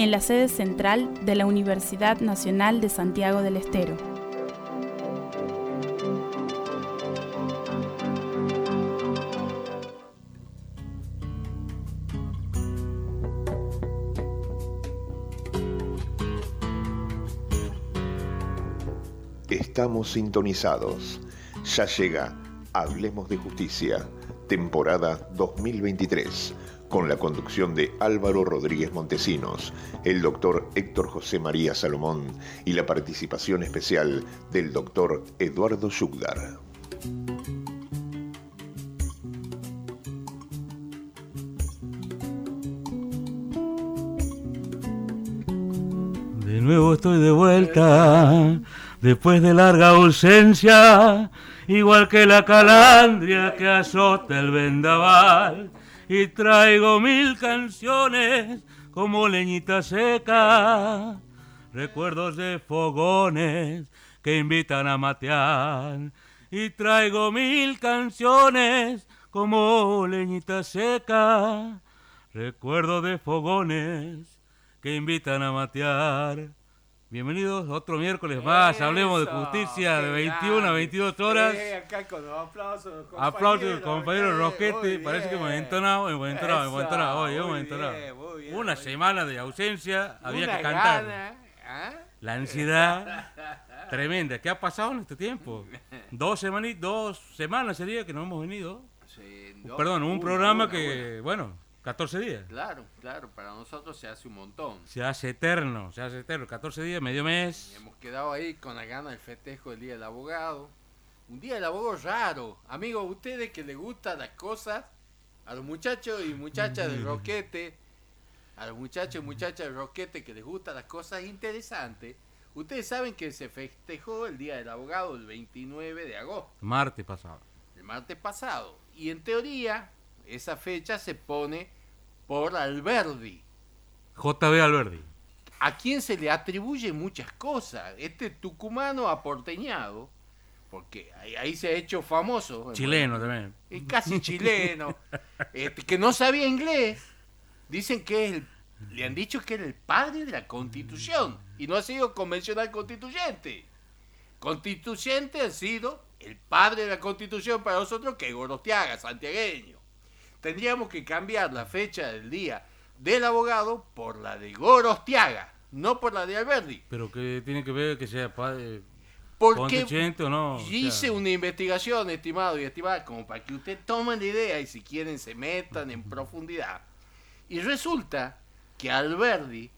en la sede central de la Universidad Nacional de Santiago del Estero. Estamos sintonizados. Ya llega Hablemos de Justicia, temporada 2023, con la conducción de Álvaro Rodríguez Montesinos, el doctor Héctor José María Salomón y la participación especial del doctor Eduardo Yugdar. De nuevo estoy de vuelta después de larga ausencia, igual que la calandria que azota el vendaval, y traigo mil canciones como leñita seca, recuerdos de fogones que invitan a matear, y traigo mil canciones como leñita seca, recuerdos de fogones que invitan a matear. Bienvenidos otro miércoles más, hablemos de justicia de 21 a 22 horas. Sí, acá con los aplausos. Aplausos, compañero Roquete, parece que hemos entonado, hemos entonado, hemos entonado, hoy hemos entonado. Una semana de ausencia, había Una que cantar. gana, ¿ah? La ansiedad tremenda. ¿Qué ha pasado en este tiempo? Dos, semani- dos semanas sería que no hemos venido. Sí, no, Perdón, un programa una, que, bueno, 14 días. Claro, claro, para nosotros se hace un montón. Se hace eterno, se hace eterno. 14 días, medio mes. Hemos quedado ahí con la gana del festejo del Día del Abogado. Un Día del Abogado raro. Amigos, ustedes que les gustan las cosas, a los muchachos y muchachas del Roquete, a los muchachos y muchachas del Roquete que les gustan las cosas interesantes, ustedes saben que se festejó el Día del Abogado el 29 de agosto. Martes pasado. el martes pasado. Y en teoría, esa fecha se pone por Alberdi, JB Alberdi. a quien se le atribuye muchas cosas. Este tucumano aporteñado, porque ahí, ahí se ha hecho famoso. Chileno también. Es casi chileno, este, que no sabía inglés. Dicen que es el- le han dicho que era el padre de la constitución y no ha sido convencional constituyente. Constituyente ha sido el padre de la constitución para nosotros que es Gorostiaga, santiagueño. Tendríamos que cambiar la fecha del día del abogado por la de Gorostiaga, no por la de Alberdi. Pero que tiene que ver que sea padre, Porque constituyente o no. o sea, hice una investigación, estimado y estimada, como para que usted tome la idea y si quieren se metan en profundidad. Y resulta que Alberdi,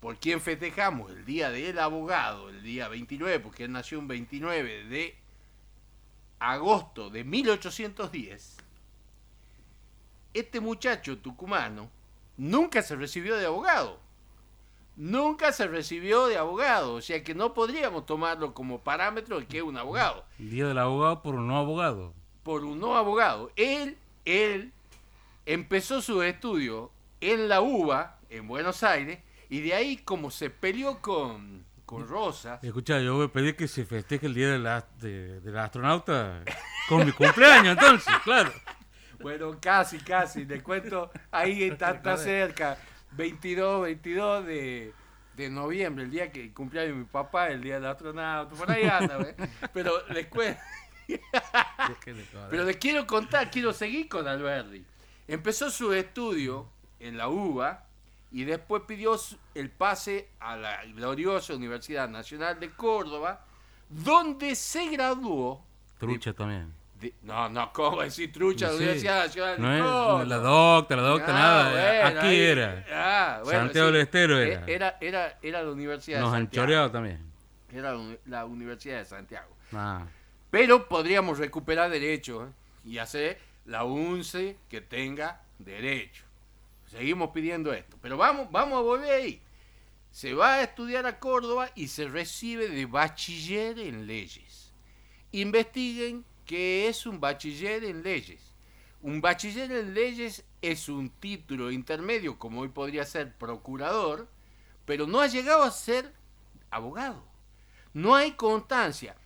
por quien festejamos el día del abogado, el día 29, porque él nació un 29 de agosto de 1810, este muchacho tucumano nunca se recibió de abogado. Nunca se recibió de abogado, o sea que no podríamos tomarlo como parámetro de que es un abogado. El día del abogado por un no abogado. Por un no abogado. Él, él empezó su estudio en la UBA, en Buenos Aires, y de ahí como se peleó con, con Rosa, Escucha, yo voy a pedir que se festeje el día del, de- del astronauta con mi cumpleaños, entonces, claro. Bueno, casi, casi. Le cuento, ahí está, está cerca. 22, 22 de, de noviembre, el día que cumpleaños mi papá, el día del astronauta. Por ahí anda, ¿ve? Pero les cuento. Pero les quiero contar, quiero seguir con Alberdi. Empezó su estudio en la UBA y después pidió el pase a la gloriosa Universidad Nacional de Córdoba, donde se graduó. Trucha también. No, no, ¿cómo decir trucha? Sí. Universidad Nacional de No Córdoba. la docta, la docta, Ah, nada. bueno, Aquí ahí- era. ah, bueno, Santiago del Estero era. E- Era, era, era la Universidad Nos de han Santiago. choreado también. Era la Universidad de Santiago. Ah, Pero podríamos recuperar derechos ¿eh? y hacer la UNCE que tenga derecho. Seguimos pidiendo esto. Pero vamos, vamos a volver ahí. Se va a estudiar a Córdoba y se recibe de bachiller en leyes. Investiguen qué es un bachiller en leyes. Un bachiller en leyes es un título intermedio, como hoy podría ser procurador, pero no ha llegado a ser abogado. No hay constancia.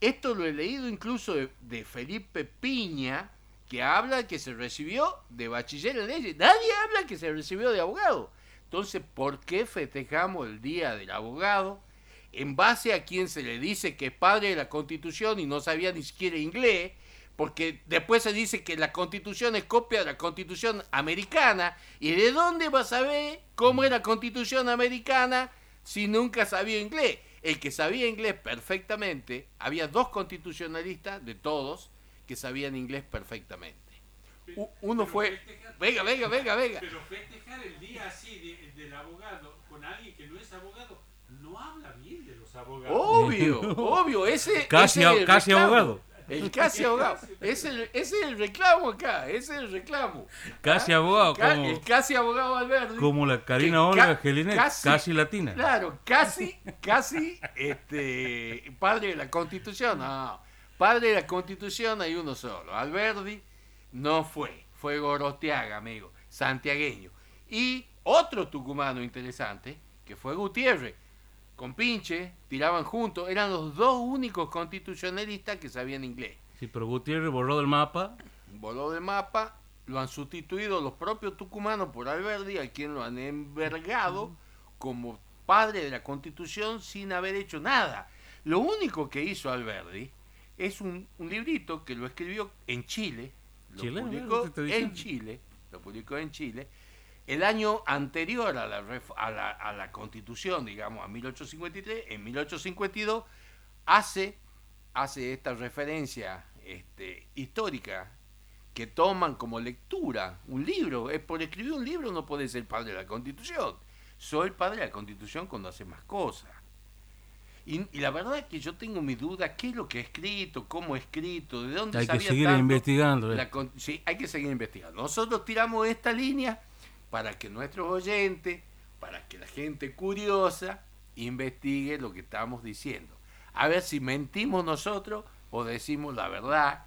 Esto lo he leído incluso de, de Felipe Piña, que habla que se recibió de bachiller en leyes. Nadie habla que se recibió de abogado. Entonces, ¿por qué festejamos el Día del Abogado? En base a quien se le dice que es padre de la Constitución y no sabía ni siquiera inglés, porque después se dice que la Constitución es copia de la Constitución americana, ¿y de dónde va a saber cómo es la Constitución americana si nunca sabía inglés? El que sabía inglés perfectamente, había dos constitucionalistas de todos que sabían inglés perfectamente. Uno fue... Venga, venga, venga, venga. Pero festejar el día así de- del abogado con alguien que no es abogado, no habla bien de los abogados. Obvio, obvio, ese Casi ese es el casi reclamo. abogado. El casi abogado. Ese, es el- ese es el reclamo acá, ese es el reclamo. Casi ¿Ah? abogado, Ca- como- El casi abogado Alberti. Como la Karina Olga ca- Gelinet, casi latina. Claro, casi, casi este, padre de la Constitución. No, padre de la Constitución hay uno solo. Alberti no fue, fue Gorostiaga, amigo, santiagueño. Y otro tucumano interesante, que fue Gutiérrez. Con Pinche, tiraban juntos, eran los dos únicos constitucionalistas que sabían inglés Sí, pero Gutiérrez borró del mapa. voló de mapa, lo han sustituido los propios tucumanos por Alberdi, a quien lo han envergado como padre de la constitución sin haber hecho nada. Lo único que hizo Alberdi es un, un librito que lo escribió en Chile, lo Chileno, publicó en. Chile, lo publicó en Chile, el año anterior a la, a la, a la constitución, digamos, a 1853, en 1852, hace, hace esta referencia este, histórica que toman como lectura un libro. Es por escribir un libro no puede ser padre de la Constitución. Soy padre de la Constitución cuando hace más cosas. Y, y la verdad es que yo tengo mi duda, ¿qué es lo que ha escrito? ¿Cómo ha escrito? ¿De dónde Hay que sabía seguir tanto? investigando. eh. La con- sí, hay que seguir investigando. Nosotros tiramos esta línea para que nuestros oyentes, para que la gente curiosa, investigue lo que estamos diciendo. A ver si mentimos nosotros o decimos la verdad.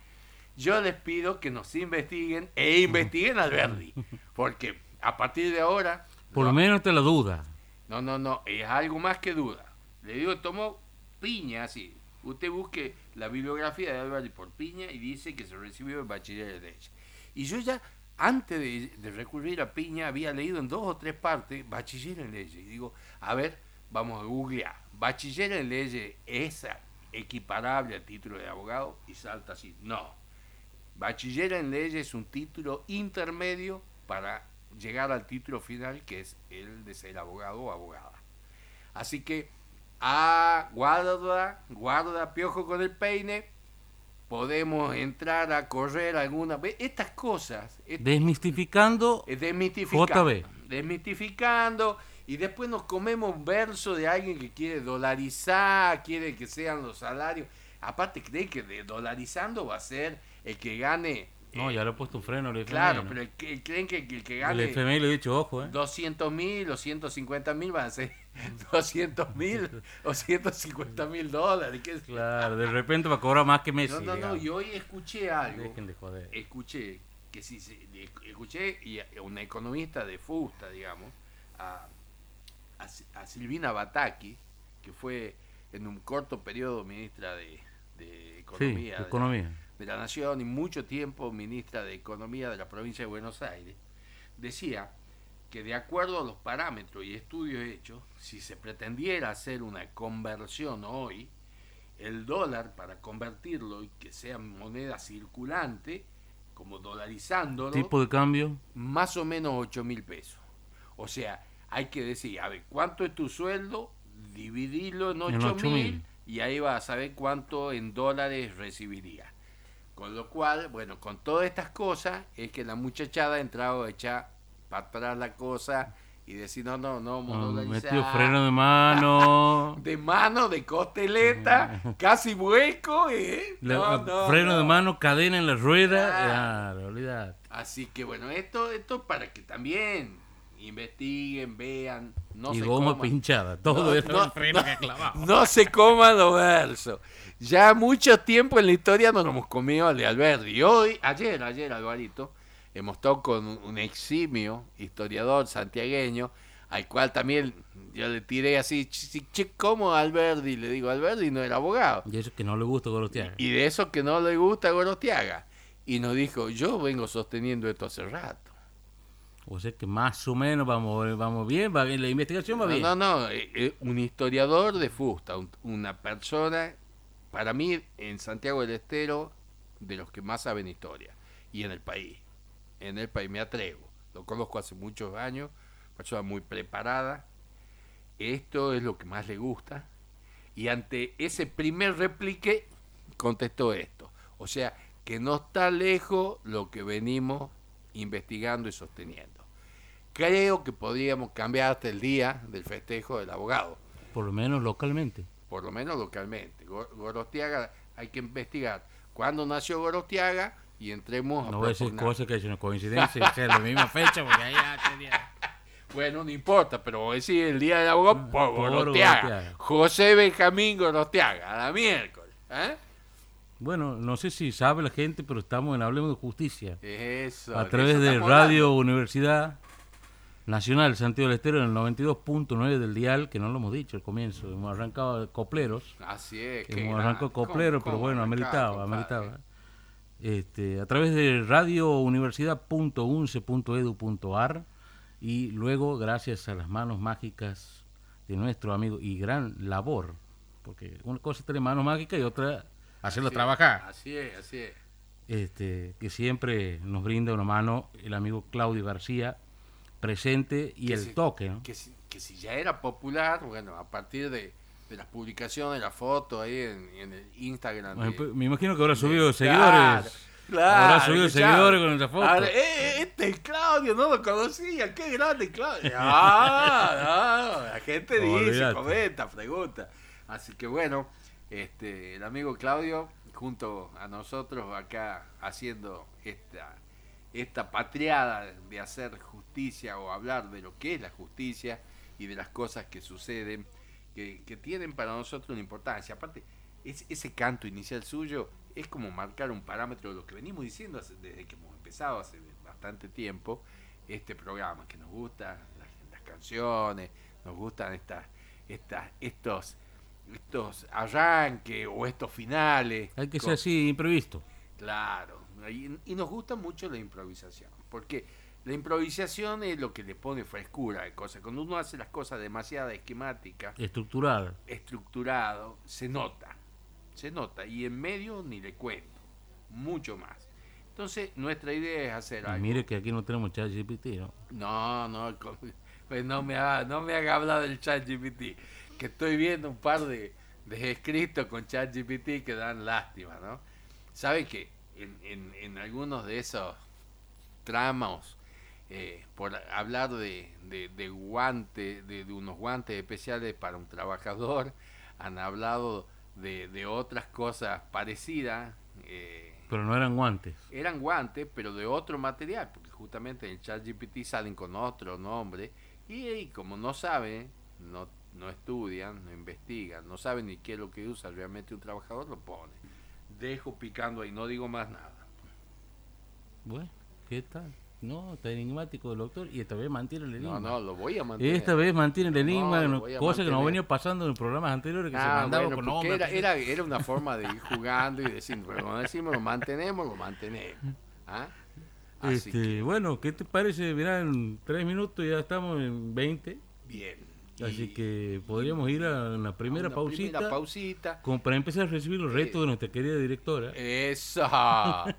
Yo les pido que nos investiguen e investiguen al Verdi, porque a partir de ahora... Por lo no- menos te la duda. no, no, no, es algo más que duda. Le digo, tomó piña, así. Usted busque la bibliografía de Alberti por piña y dice que se recibió en bachiller de leyes. Y yo ya, antes de, recurrir a piña, había leído en dos o tres partes bachiller en leyes. Y digo, a ver, vamos a googlear. Bachiller en leyes es equiparable al título de abogado y salta así. No. Bachiller en leyes es un título intermedio para llegar al título final que es el de ser abogado o abogada. Así que, ah, guarda, guarda, piojo con el peine, podemos entrar a correr alguna vez. Estas cosas, es- Desmistificando. es desmitificando, JB. desmitificando, y después nos comemos un verso de alguien que quiere dolarizar, quiere que sean los salarios. Aparte, cree que de dolarizando va a ser el que gane. No, eh, ya le he puesto un freno al FMI. Claro, ¿no? pero el que, creen que el que El gane FMI le he dicho, ojo, ¿eh? 200 mil o 150 mil van a ser 200 mil o 150 mil dólares. ¿qué es? Claro, de repente va a cobrar más que Messi. No, no, no, digamos. y hoy escuché algo, Dejen de joder. escuché que si se- escuché y a una economista de Fusta, digamos, a, a a Silvina Bataki, que fue en un corto periodo ministra de, de Economía, Sí, de la- economía. de la Nación y mucho tiempo ministra de Economía de la provincia de Buenos Aires, decía que de acuerdo a los parámetros y estudios hechos, si se pretendiera hacer una conversión hoy, el dólar para convertirlo y que sea moneda circulante, como dolarizándolo, Tipo de cambio. más o menos 8 mil pesos. O sea, hay que decir, a ver, ¿cuánto es tu sueldo? Dividirlo en En 8 8.000. mil y ahí vas a saber cuánto en dólares recibiría. Con lo cual, bueno, con todas estas cosas es que la muchachada ha entrado a echar para atrás la cosa y decir, no, no, no, Ah, dolarizar. Metió freno de mano. De mano, de costeleta, casi hueco, ¿eh? No, no, freno de no. mano, cadena en la rueda. Olvidate. Así que bueno, esto, esto para que también investiguen, vean, no y se goma coman, pinchada. Todo No, no, freno no. que clavaba. no se coman los versos. Ya mucho tiempo en la historia no nos hemos comido al de Alberti. Y hoy, ayer, ayer, Alvarito, hemos estado con un, eximio historiador santiagueño, al cual también yo le tiré así, che, ¿cómo Alberti? Le digo, Alberti no era abogado. Y eso que no le gusta Gorostiaga. Y de eso que no le gusta Gorostiaga. Y nos dijo, yo vengo sosteniendo esto hace rato. O sea que más o menos vamos, vamos bien, va bien, la investigación va No, bien. no, no, eh, eh, un historiador de fusta, un- una persona, para mí, en Santiago del Estero, de los que más saben historia, y en el país, en el país. Me atrevo, lo conozco hace muchos años, persona muy preparada, esto es lo que más le gusta, y ante ese primer replique contestó esto, o sea, que no está lejos lo que venimos investigando y sosteniendo. Creo que podríamos cambiar hasta el día del festejo del abogado, Por lo menos localmente. por lo menos localmente. Go- Gorostiaga, hay que investigar. Cuándo nació Gorostiaga y entremos a No voy a decir cosas que es una coincidencia, que sea la misma fecha, porque ahí ya tenía... Bueno, no importa, pero voy a decir el día del abogado por, Gorostiaga. José Benjamín Gorostiaga, a la miércoles. ¿eh? Bueno, no sé si sabe la gente, pero estamos en Hablemos de Justicia. Eso. a de través eso de Radio hablando. Universidad Nacional Santiago del Estero en el 92.9 del dial, que no lo hemos dicho al comienzo, hemos arrancado de copleros, Así es. qué hemos arrancado ¿cómo- coplero, cómo pero bueno, ameritaba, ameritaba. Este, a través de radiouniversidad.unce.edu.ar y luego gracias a las manos mágicas de nuestro amigo y gran labor, porque una cosa es tener manos mágicas y otra hacerlo Así- trabajar Así es, así es. este, que siempre nos brinda una mano el amigo Claudio García, presente y Que el si- toque, ¿no? Que si, que si ya era popular, bueno, a partir de, de las publicaciones, las fotos ahí en, en el Instagram. de- Me imagino que habrá subido de- seguidores. Claro, claro, Habrá subido escuchá. seguidores con esa foto. Ahora, eh, este es Claudio, no lo conocía, qué grande Claudio. Ah, no, la gente dice, comenta, pregunta. Así que bueno, este, el amigo Claudio, junto a nosotros acá haciendo esta, esta patriada de hacer justicia o hablar de lo que es la justicia y de las cosas que suceden, que, que tienen para nosotros una importancia. Aparte, es- ese canto inicial suyo es como marcar un parámetro de lo que venimos diciendo hace- desde que hemos empezado hace bastante tiempo este programa, que nos gustan las, las canciones, nos gustan estas, estas, estos, estos arranques o estos finales. Hay que con- ser así, imprevisto. Claro, y, y nos gusta mucho la improvisación, porque la improvisación es lo que le pone frescura de cosas. Cuando uno hace las cosas demasiado esquemáticas, Estructural. estructurado, se nota, se nota, y en medio ni le cuento, mucho más. Entonces, nuestra idea es hacer Y algo. mire que aquí no tenemos chat GPT, ¿no? No, no, pues no me haga, no me haga hablar del ChatGPT, que estoy viendo un par de, de escritos con ChatGPT que dan lástima, ¿no? ¿Sabe que en, en, en algunos de esos tramos, eh, por hablar de, de, de guante, de, de unos guantes especiales para un trabajador, han hablado de, de otras cosas parecidas? eh, Pero no eran guantes. eran guantes, pero de otro material, porque justamente en el chat GPT salen con otro nombre, y, y como no saben, no, no estudian, no investigan, no saben ni qué es lo que usa realmente un trabajador, lo pone. Dejo picando ahí, no digo más nada. Bueno, ¿qué tal? No, está enigmático el doctor y esta vez mantiene el enigma. No, no, lo voy a mantener. Esta vez mantiene el enigma, No, cosa que nos venía pasando en programas anteriores que se Ah, mandaba bueno, con nombres. era, era, era una forma de ir jugando y decir, cuando decimos lo mantenemos, lo mantenemos. ¿Ah? Así Este, que, bueno, ¿qué te parece? Mirá, en tres minutos ya estamos en 20, bien. Así que podríamos ir a una primera una pausita Primera pausita. como para empezar a recibir los retos Eh, de nuestra querida directora. Eso. A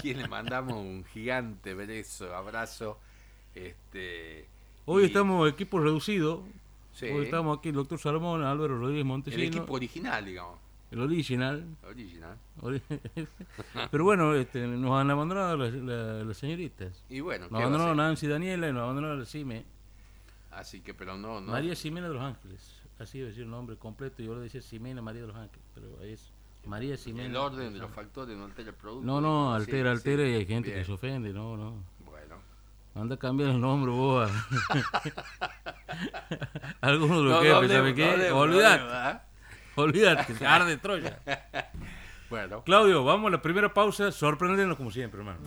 quien le mandamos un gigante beso, abrazo. Este, Hoy y estamos equipo reducido. Sí. Hoy estamos aquí el doctor Salomón, Álvaro Rodríguez el Montesino, equipo original, digamos. el original. Original. Ori- Pero bueno, este, nos han abandonado las, la- las señoritas. Y bueno, Nos ¿qué va a abandonaron hacer? Nancy Daniela y nos abandonaron la Cime. Así que, pero no, no. María Ximena de los Ángeles. Así debe decir el nombre completo. Yo le decía Ximena María de los Ángeles. Pero es María Ximena. el orden de los factores no altera el producto. No, no, Sí, altera, sí. altera y hay gente Bien. que se ofende. No, no. Bueno. Anda a cambiar el nombre vos. a- Algunos de No, los no ¿sabe qué? no Olvídate, ¿ah? olvídate, arde Troya. Bueno. Claudio, vamos a la primera pausa. Sorprendernos como siempre, hermano.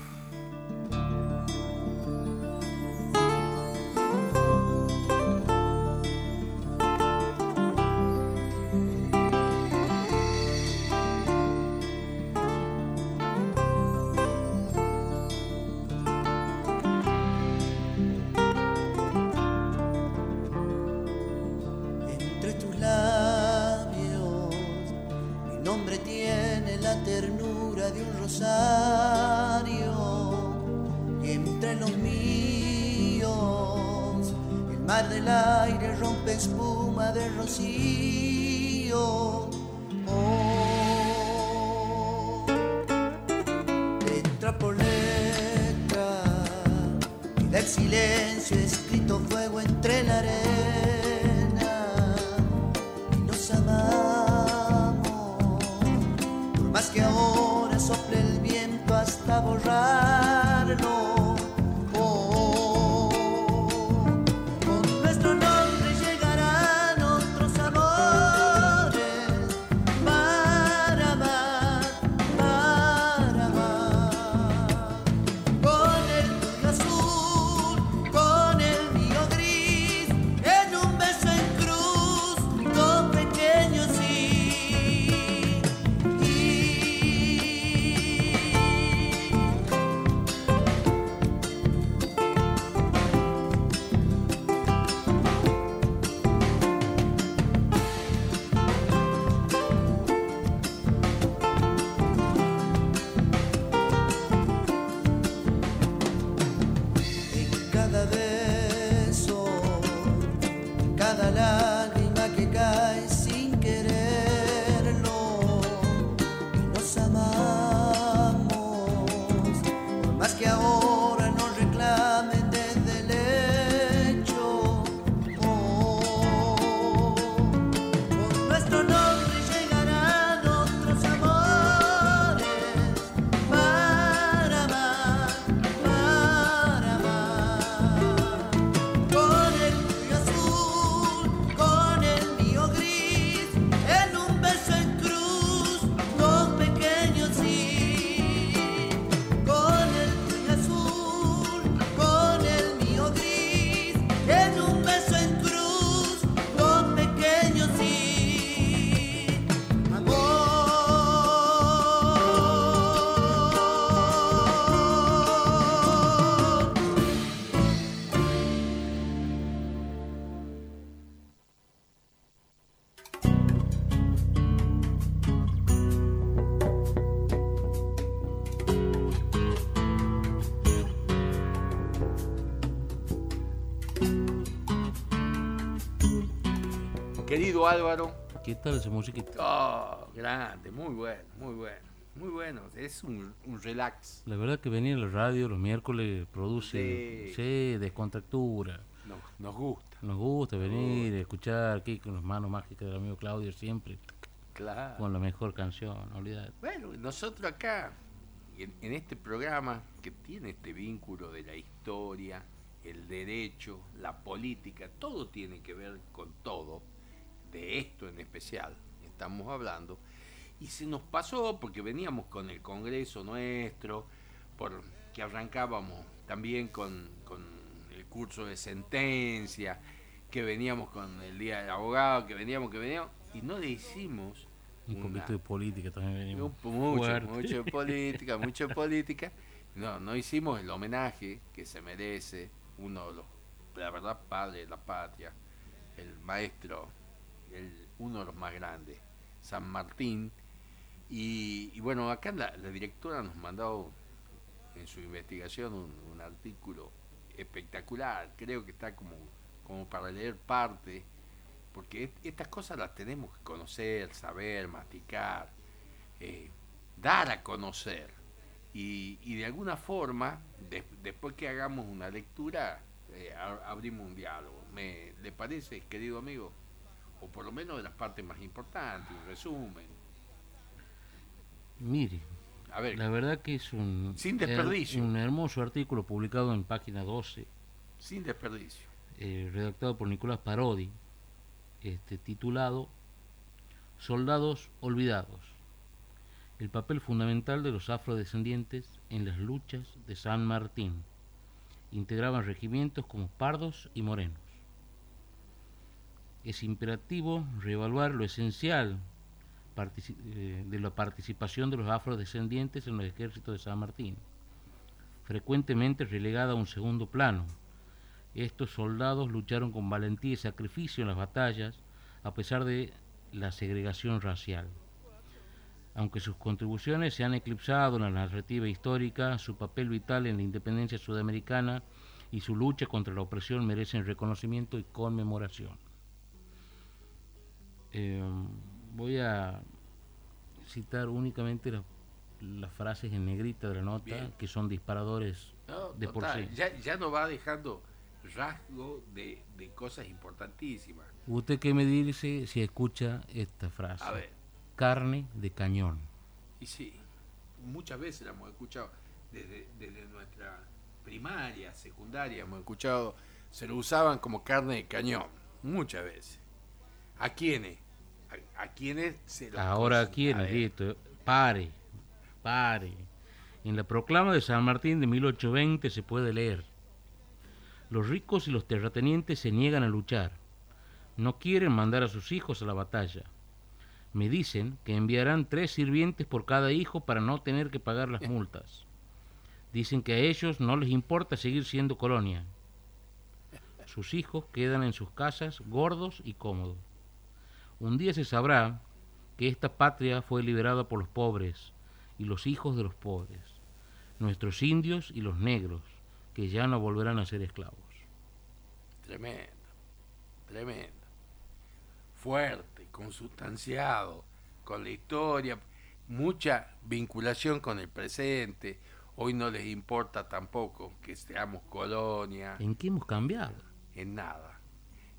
Querido Álvaro, ¿Qué tal esa musiquita? oh, grande, muy bueno, muy bueno, muy bueno. Es un, un relax. La verdad que venir a la radio los miércoles produce Sí. sí, descontractura. Nos, nos gusta, Nos gusta venir, escuchar aquí con las manos mágicas del amigo Claudio siempre, claro. con la mejor canción, no olvidate. Bueno, nosotros acá, en, en este programa que tiene este vínculo de la historia, el derecho, la política, todo tiene que ver con todo, de esto en especial estamos hablando, y se nos pasó porque veníamos con el Congreso nuestro, por que arrancábamos también con, con el curso de sentencia, que veníamos con el Día del Abogado, que veníamos, que veníamos, y no le hicimos Un poquito de política también venimos. mucho, fuerte. mucho de política, mucho de política. No, no hicimos el homenaje que se merece uno de los, la verdad, padre de la patria, el maestro, uno de los más grandes, San Martín. Y, bueno, acá la, directora nos mandó en su investigación un, artículo espectacular, creo que está como, como para leer parte, porque est- estas cosas las tenemos que conocer, saber, masticar, eh, dar a conocer. Y, de alguna forma, des- después que hagamos una lectura, eh, abrimos un diálogo. ¿Me, ¿Le parece, querido amigo? O por lo menos de las partes más importantes, un resumen. Mire, A ver, la verdad que es un, Sin desperdicio. un hermoso artículo publicado en página 12, sin desperdicio. eh, redactado por Nicolás Parodi, este, titulado Soldados Olvidados, el papel fundamental de los afrodescendientes en las luchas de San Martín. Integraban regimientos como pardos y morenos. Es imperativo reevaluar lo esencial eh, de la participación de los afrodescendientes en los ejércitos de San Martín, frecuentemente relegada a un segundo plano. Estos soldados lucharon con valentía y sacrificio en las batallas, a pesar de la segregación racial. Aunque sus contribuciones se han eclipsado en la narrativa histórica, su papel vital en la independencia sudamericana y su lucha contra la opresión merecen reconocimiento y conmemoración. Eh, voy a citar únicamente las, las frases en negrita de la nota, Bien. que son disparadores No, de por total, sí. ya, ya nos va dejando rasgo de, de cosas importantísimas. ¿Usted qué me dice si escucha esta frase? A ver, Carne de cañón. y sí, muchas veces la hemos escuchado, desde, desde nuestra primaria, secundaria, hemos escuchado, se lo usaban como carne de cañón, muchas veces. ¿A quiénes? ¿A, a quiénes se lo Ahora a ver, listo. Pare, pare. En la proclama de San Martín de 1820 se puede leer. Los ricos y los terratenientes se niegan a luchar. No quieren mandar a sus hijos a la batalla. Me dicen que enviarán tres sirvientes por cada hijo para no tener que pagar las multas. Dicen que a ellos no les importa seguir siendo colonia. Sus hijos quedan en sus casas gordos y cómodos. Un día se sabrá que esta patria fue liberada por los pobres y los hijos de los pobres, nuestros indios y los negros, que ya no volverán a ser esclavos. Tremendo, tremendo. Fuerte, consustanciado, con la historia, mucha vinculación con el presente. Hoy no les importa tampoco que seamos colonia, ¿En qué hemos cambiado? en nada,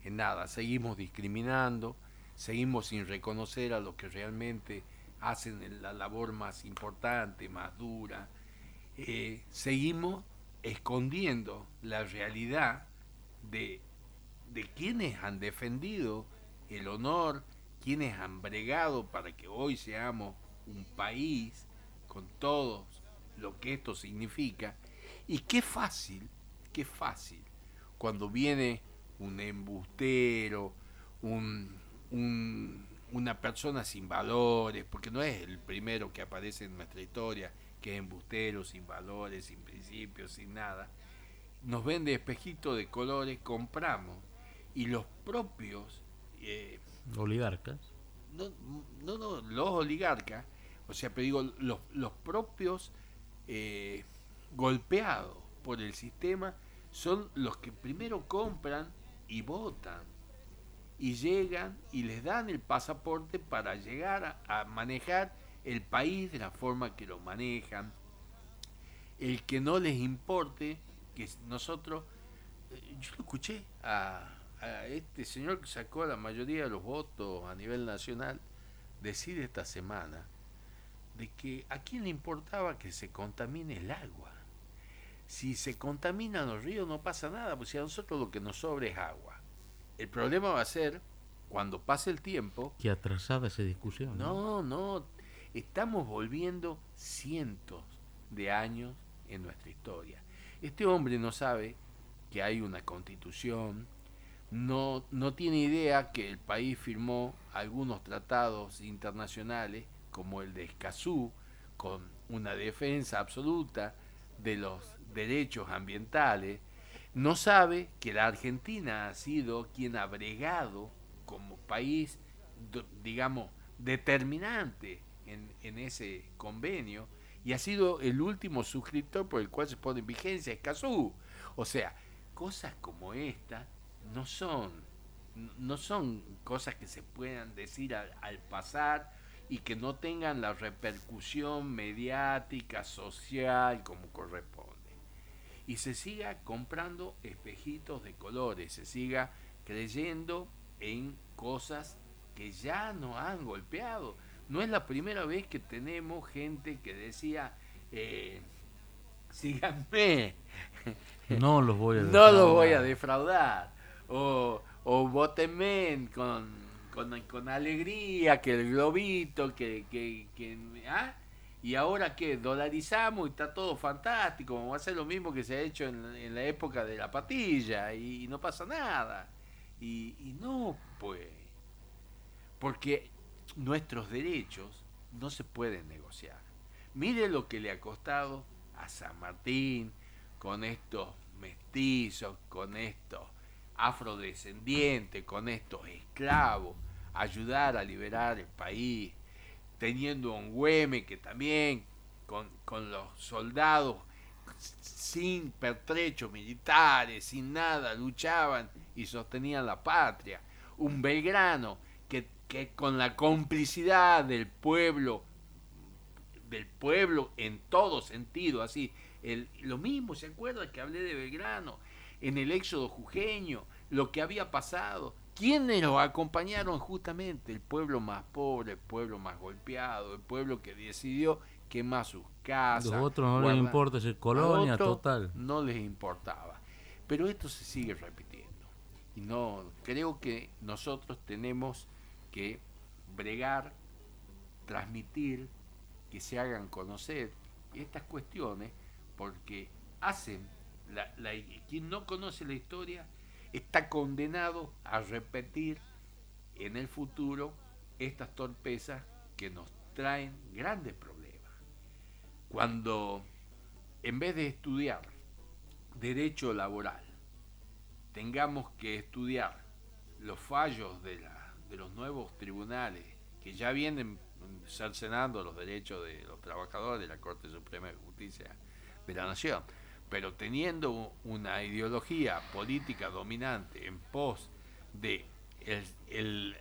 en nada. Seguimos discriminando, seguimos sin reconocer a los que realmente hacen la labor más importante, más dura. Eh, seguimos escondiendo la realidad de, de quienes han defendido el honor, quienes han bregado para que hoy seamos un país con todo lo que esto significa. Y qué fácil, qué fácil, cuando viene un embustero, un, un- una persona sin valores, porque no es el primero que aparece en nuestra historia, que es embustero, sin valores, sin principios, sin nada, nos vende espejitos de colores, compramos, y los propios, eh, Oligarcas. no, no, no, los oligarcas, o sea, pero digo, los, los propios eh, golpeados por el sistema son los que primero compran y votan. Y llegan y les dan el pasaporte para llegar a, manejar el país de la forma que lo manejan. El que no les importe, que nosotros, eh, yo lo escuché a, este señor que sacó la mayoría de los votos a nivel nacional decir esta semana de que a quién le importaba que se contamine el agua. Si se contaminan los ríos no pasa nada, si a nosotros lo que nos sobra es agua. El problema va a ser cuando pase el tiempo Qué atrasada esa discusión. no, no. Estamos volviendo cientos de años en nuestra historia. Este hombre no sabe que hay una constitución, no, no tiene idea que el país firmó algunos tratados internacionales, como el de Escazú, con una defensa absoluta de los derechos ambientales. No sabe que la Argentina ha sido quien ha bregado como país, digamos, determinante en, ese convenio y ha sido el último suscriptor por el cual se pone en vigencia Escazú. O sea, cosas como esta no son, no son cosas que se puedan decir al pasar y que no tengan la repercusión mediática, social como corresponde. Y se siga comprando espejitos de colores, se siga creyendo en cosas que ya nos han golpeado. No es la primera vez que tenemos gente que decía, eh, síganme, No los voy a no los voy a defraudar. defraudar. O, o votenme con, con, con alegría, que el globito, que... que, que ¿ah? Y ahora que dolarizamos y está todo fantástico, vamos a hacer lo mismo que se ha hecho en, la época de la patilla y, no pasa nada. Y, y no, pues, porque nuestros derechos no se pueden negociar. Mire lo que le ha costado a San Martín con estos mestizos, con estos afrodescendientes, con estos esclavos, ayudar a liberar el país. Teniendo un Güeme que también con, con los soldados sin pertrechos militares, sin nada, luchaban y sostenían la patria. Un Belgrano que, que con la complicidad del pueblo, del pueblo en todo sentido, así, el, lo mismo, ¿se acuerda que hablé de Belgrano? En el éxodo jujeño, lo que había pasado. ¿Quiénes los acompañaron justamente? El pueblo más pobre, el pueblo más golpeado, el pueblo que decidió quemar sus casas. Los otros no les importa ser colonia, total. No les importaba. Pero esto se sigue repitiendo. Y no, creo que nosotros tenemos que bregar, transmitir, que se hagan conocer estas cuestiones, porque hacen, la, la- quien no conoce la historia está condenado a repetir en el futuro estas torpezas que nos traen grandes problemas. Cuando en vez de estudiar derecho laboral, tengamos que estudiar los fallos de, la- de los nuevos tribunales que ya vienen cercenando los derechos de los trabajadores de la Corte Suprema de Justicia de la Nación, pero teniendo una ideología política dominante en pos de el, el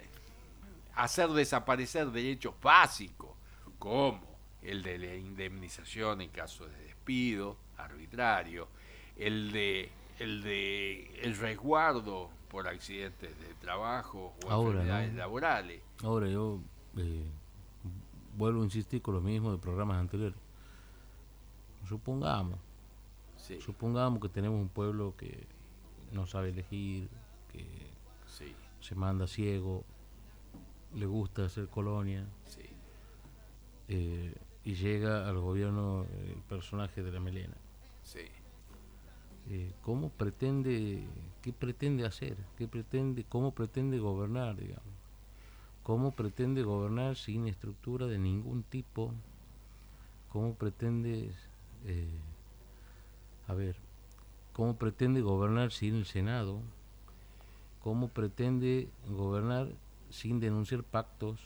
hacer desaparecer derechos básicos como el de la indemnización en caso de despido arbitrario, el de el de el resguardo por accidentes de trabajo o Ahora, enfermedades ¿no? laborales. Ahora yo eh, vuelvo a insistir con lo mismo de programas anteriores. Supongamos, Sí, supongamos que tenemos un pueblo que no sabe elegir, que sí, se manda ciego, le gusta hacer colonia, sí. eh, y llega al gobierno el personaje de la melena. sí. Eh, ¿Cómo pretende, qué pretende hacer? ¿Qué pretende, cómo pretende gobernar, digamos? ¿Cómo pretende gobernar sin estructura de ningún tipo? ¿Cómo pretende, eh, a ver, cómo pretende gobernar sin el Senado? ¿Cómo pretende gobernar sin denunciar pactos?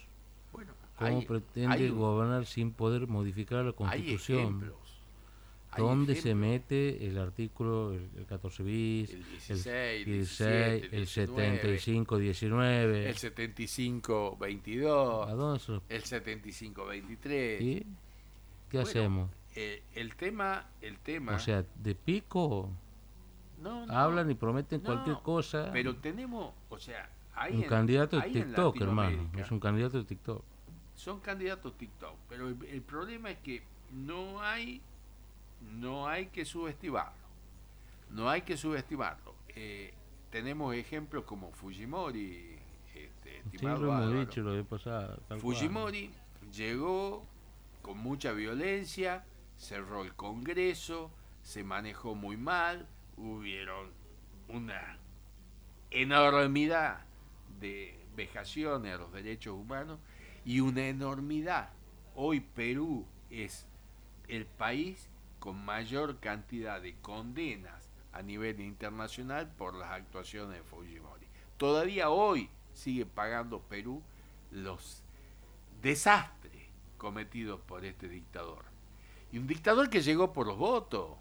Bueno, ¿Cómo hay- pretende hay un- gobernar sin poder modificar la hay Constitución? ejemplos. Hay ¿Dónde se ejemplos. mete el artículo, el, el 14 bis, El el 16, el 16, 17, el 19, 75, 19? El 75 22, ¿A dónde se el 75 23. ¿Y qué Bueno, hacemos? Eh, el tema, el tema. O sea, de pico no, no, hablan y prometen no, cualquier cosa. Pero tenemos, o sea, hay un en- candidato de TikTok, hermano. Es un candidato de TikTok. Son candidatos TikTok, pero el, el problema es que no hay, no hay que subestimarlo. No hay que subestimarlo. Eh, tenemos ejemplos como Fujimori, este, Sí, estimado lo hemos dicho lo tal cual. Fujimori llegó con mucha violencia, cerró el Congreso, se manejó muy mal, hubieron una enormidad de vejaciones a los derechos humanos y una enormidad. Hoy Perú es el país con mayor cantidad de condenas a nivel internacional por las actuaciones de Fujimori. Todavía hoy sigue pagando Perú los desastres cometidos por este dictador. Y un dictador que llegó por los votos.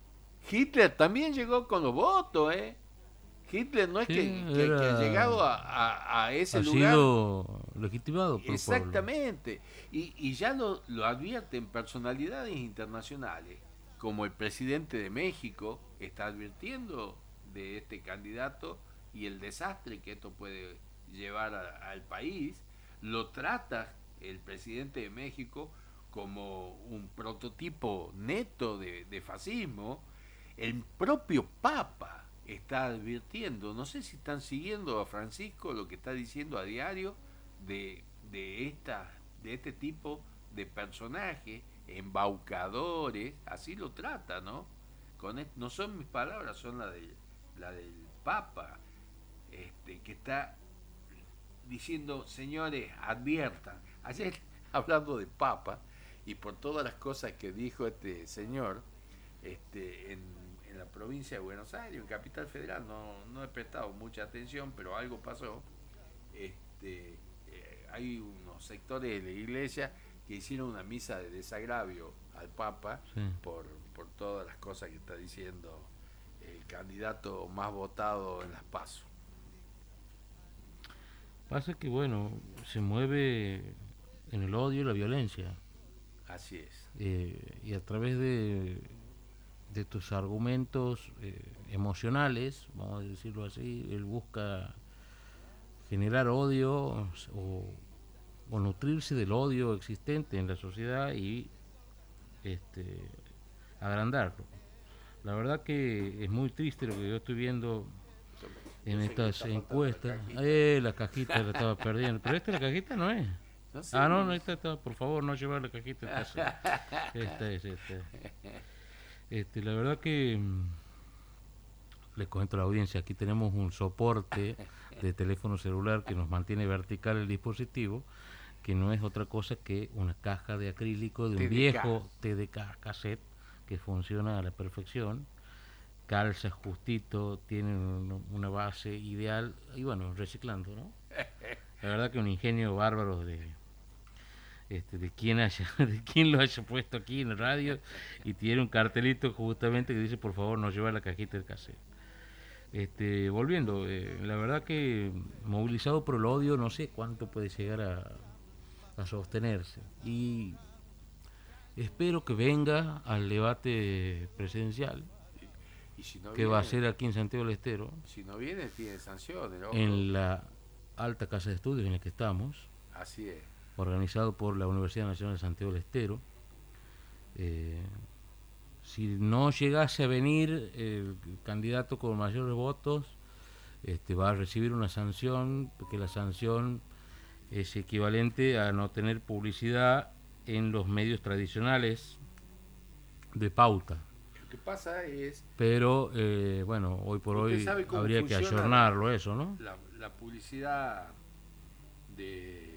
Hitler también llegó con los votos, ¿eh? Hitler no es Sí, que, que- que era- ha llegado a, a- a ese Ha lugar. sido legitimado por. Exactamente. Y, y ya lo, lo advierten personalidades internacionales, como el presidente de México está advirtiendo de este candidato y el desastre que esto puede llevar a- al país. Lo trata el presidente de México como un prototipo neto de, de fascismo. El propio Papa está advirtiendo, no sé si están siguiendo a Francisco lo que está diciendo a diario de, de, esta, de este tipo de personajes, embaucadores, así lo trata, ¿no? No son mis palabras, son las del, la del Papa, este, que está diciendo, señores, adviertan. Ayer, hablando de Papa, y por todas las cosas que dijo este señor, este, en, en la provincia de Buenos Aires, en Capital Federal, no, no he prestado mucha atención, pero algo pasó. Este, eh, hay unos sectores de la iglesia que hicieron una misa de desagravio al Papa Sí. por, por todas las cosas que está diciendo el candidato más votado en las PASO. Pasa que, bueno, se mueve en el odio y la violencia. Así es. eh, y a través de, de tus argumentos eh, emocionales, vamos a decirlo así, él busca generar odio o, o nutrirse del odio existente en la sociedad y este, agrandarlo. La verdad que es muy triste lo que yo estoy viendo en estas la encuestas. cajita. Eh, la cajita la estaba perdiendo. Pero esta la cajita no es. No sé, Ah, no, no, esta está, por favor, no llevar la cajita. Esta, es- esta es, esta. Este, la verdad que mm, les comento a la audiencia, aquí tenemos un soporte de teléfono celular que nos mantiene vertical el dispositivo, que no es otra cosa que una caja de acrílico de un TDK. viejo TDK cassette que funciona a la perfección, calza justito, tiene un- una base ideal y bueno, reciclando, ¿no? La verdad que un ingenio bárbaro de este, de quién haya, de quién lo haya puesto aquí en la radio y tiene un cartelito justamente que dice por favor no llevar la cajita del cassette. Este, volviendo, eh, la verdad que movilizado por el odio no sé cuánto puede llegar a, a sostenerse y espero que venga al debate presidencial Y si no que va a ser aquí en Santiago del Estero Si no viene, tiene sanciones. en la alta casa de estudios en la que estamos Así es. Organizado por la Universidad Nacional de Santiago del Estero. Eh, si no llegase a venir el candidato con mayores votos, este, va a recibir una sanción, porque la sanción es equivalente a no tener publicidad en los medios tradicionales de pauta. Lo que pasa es Pero eh, bueno, hoy por ¿Usted hoy habría que ayornarlo eso, ¿no? la, la publicidad de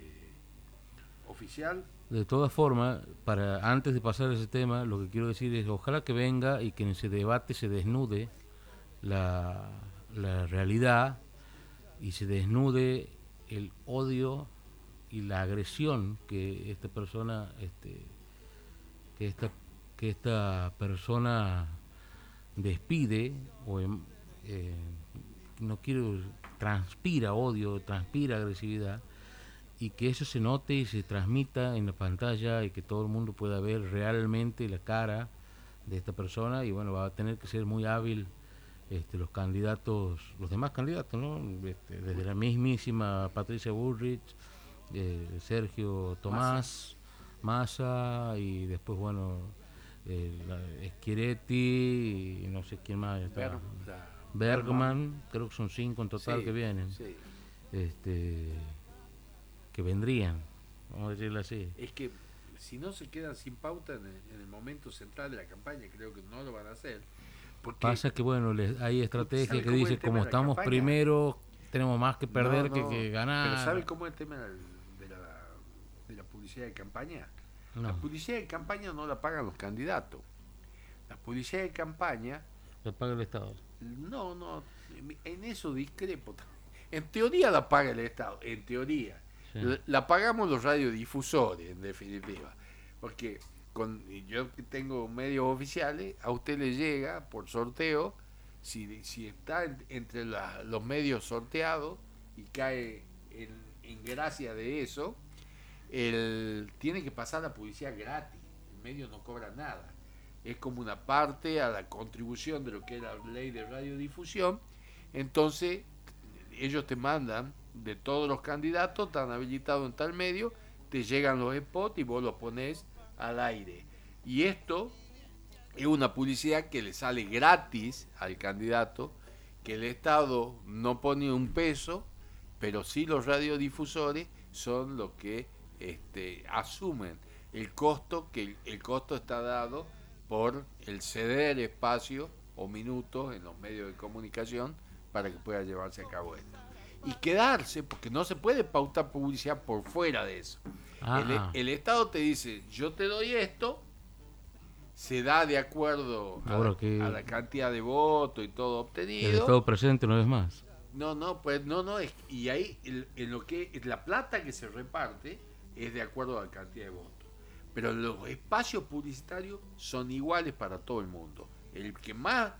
oficial. De todas formas, para antes de pasar a ese tema, lo que quiero decir es ojalá que venga y que en ese debate se desnude la, realidad y se desnude el odio y la agresión que esta persona este, que esta que esta persona despide o em- eh, no quiero transpira odio transpira agresividad y que eso se note y se transmita en la pantalla y que todo el mundo pueda ver realmente la cara de esta persona y bueno va a tener que ser muy hábil este, los candidatos los demás candidatos no Este, desde la mismísima Patricia Bullrich eh, Sergio Tomás Massa y después bueno eh, Schiaretti y no sé quién más está. Bergman creo que son cinco en total Sí, que vienen sí. este que vendrían, vamos a decirlo así. Es que si no se quedan sin pauta en el, en el momento central de la campaña, creo que no lo van a hacer. Porque Pasa que bueno, les- hay estrategias ¿Sabe que tema como la estamos campaña? primero, tenemos más que perder No, que, no, que ganar. Pero ¿sabe cómo es el tema de la, de la publicidad de campaña? No, La publicidad de campaña no la pagan los candidatos. La publicidad de campaña, le paga el Estado. no, no, en eso discrepo. En teoría la paga el Estado, en teoría. La, pagamos los radiodifusores, en definitiva. Porque con, yo tengo medios oficiales, a usted le llega por sorteo, si, si está en- entre la- los medios sorteados y cae en, en gracia de eso, el, tiene que pasar la publicidad gratis. El medio no cobra nada. Es como una parte a la contribución de lo que es la ley de radiodifusión. Entonces, ellos te mandan de todos los candidatos, están habilitados en tal medio, te llegan los spots y vos los pones al aire. Y esto es una publicidad que le sale gratis al candidato, que el Estado no pone un peso, pero sí los radiodifusores son los que este, asumen el costo, que el costo está dado por el ceder espacio o minutos en los medios de comunicación para que pueda llevarse a cabo esto. Y quedarse, porque no se puede pautar publicidad por fuera de eso. El, Ah, el Estado te dice, yo te doy esto, se da de acuerdo a, Ahora la, que- a la cantidad de votos y todo el obtenido. Estado presente una vez más. No, no, pues no, no, es, y ahí el- en lo que la plata que se reparte es de acuerdo a la cantidad de votos. Pero los espacios publicitarios son iguales para todo el mundo. El que más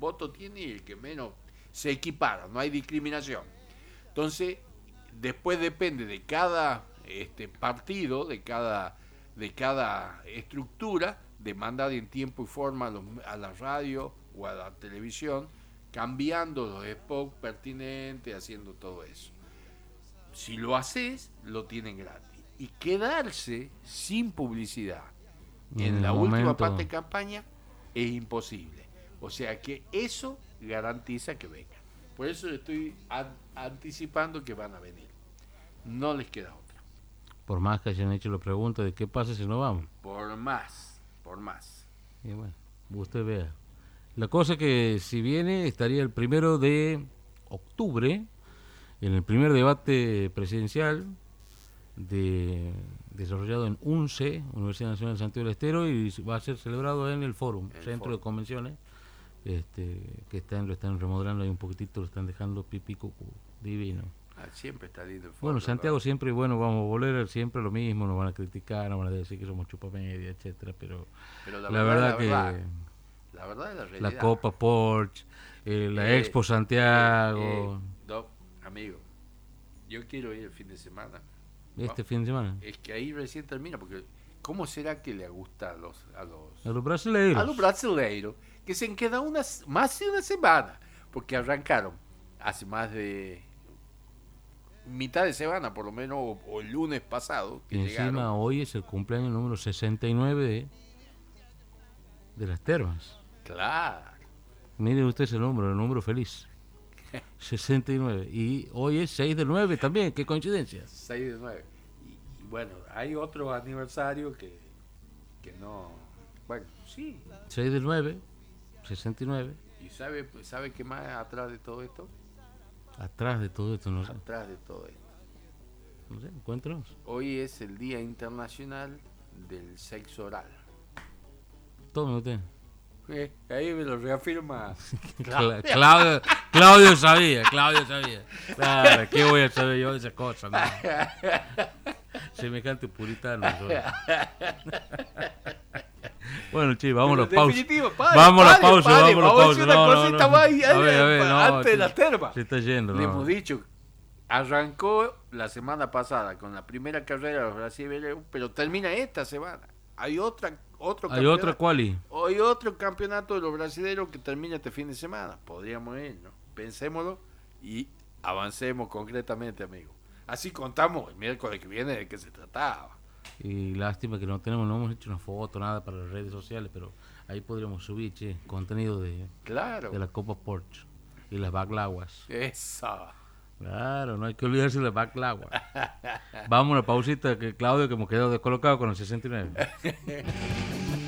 voto tiene y el que menos se equipara, no hay discriminación. Entonces, después depende de cada este, partido, de cada, de cada estructura, de mandar en tiempo y forma a, los- a la radio o a la televisión, cambiando los spots pertinentes, haciendo todo eso. Si lo haces, lo tienen gratis. Y quedarse sin publicidad en la última parte de campaña es imposible. O sea que eso garantiza que vengan. Por eso estoy an- anticipando que van a venir. No les queda otra. Por más que hayan hecho la pregunta de qué pasa si no vamos. Por más, por más. Y bueno, usted vea. La cosa que si viene estaría el primero de octubre, en el primer debate presidencial de, desarrollado en UNCE, Universidad Nacional de Santiago del Estero, y va a ser celebrado en el Fórum, El Centro de Convenciones, este, que están, lo están remodelando ahí un poquitito, lo están dejando pipí cucú, divino. Ah, siempre está lindo el Bueno, Santiago ¿no? siempre, bueno, vamos a volver siempre lo mismo, nos van a criticar, nos van a decir que somos chupamedia, etcétera, pero Pero la, verdad, que la verdad es la la realidad. Copa Porsche, eh, la Eh, Expo Eh, Santiago, eh, Doc, amigo, yo quiero ir el fin de semana. este fin de semana. Es que ahí recién termina, porque ¿cómo será que le gusta a los, a los, A los brasileiros. a los brasileiros que se quedan unas, más de una semana? Porque arrancaron hace más de mitad de semana, por lo menos, o, o el lunes pasado, que y encima llegaron. hoy es el cumpleaños número 69 de, de las termas. Claro. Miren ustedes el número, el número feliz. 69. Y hoy es 6 del 9 también, qué coincidencia. 6 de 9. Y, y bueno, hay otro aniversario que, que no. Bueno, sí. 6 del 9, 69. ¿Y sabe, pues, sabe qué más atrás de todo esto? Atrás de todo esto, no sé. Atrás de todo esto. No sé, encuéntranos. Hoy es el Día Internacional del Sexo Oral. Tome usted. Eh, ahí me lo reafirma. Cla- Claudio, Claudio sabía, Claudio sabía. Claro, ¿qué voy a saber yo de esas cosas? No? Semejante puritano. Bueno, che, vamos a en pausa. vamos a la pausa, vamos a pausa. hacer una cosita no. más antes de la terma. Se está yendo, Le hemos dicho, arrancó la semana pasada con la primera carrera de los brasileños, pero termina esta semana. Hay otra, otro Hay otra quali. Hay otro campeonato de los brasileños que termina este fin de semana. Podríamos ir, ¿no? Pensémoslo y avancemos concretamente, amigo. Así contamos el miércoles que viene de qué se trataba. Y lástima que no tenemos, no hemos hecho una foto, nada para las redes sociales, pero ahí podríamos subir, che, contenido de, Claro. de la Copa Porsche y las baglaguas. Esa. Claro, no hay que olvidarse de las baglaguas. Vamos a una pausita que Claudio que hemos quedado descolocado con el 69.